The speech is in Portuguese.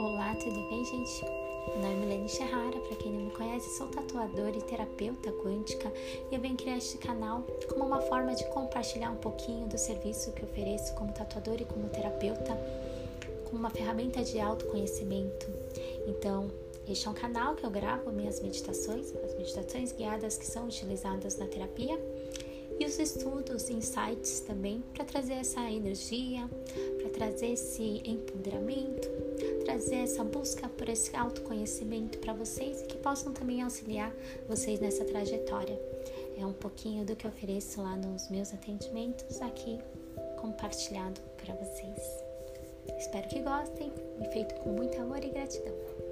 tudo bem, gente? Meu nome é Milene Ferrara, para quem não me conhece, sou tatuadora e terapeuta quântica e eu venho criar este canal como uma forma de compartilhar um pouquinho do serviço que ofereço como tatuadora e como terapeuta, como uma ferramenta de autoconhecimento. Então, este é um canal que eu gravo minhas meditações, as meditações guiadas que são utilizadas na terapia e os estudos, insights também para trazer essa energia, para trazer esse empoderamento, trazer essa busca por esse autoconhecimento para vocês e que possam também auxiliar vocês nessa trajetória. É um pouquinho do que eu ofereço lá nos meus atendimentos aqui compartilhado para vocês. Espero que gostem e feito com muito amor e gratidão.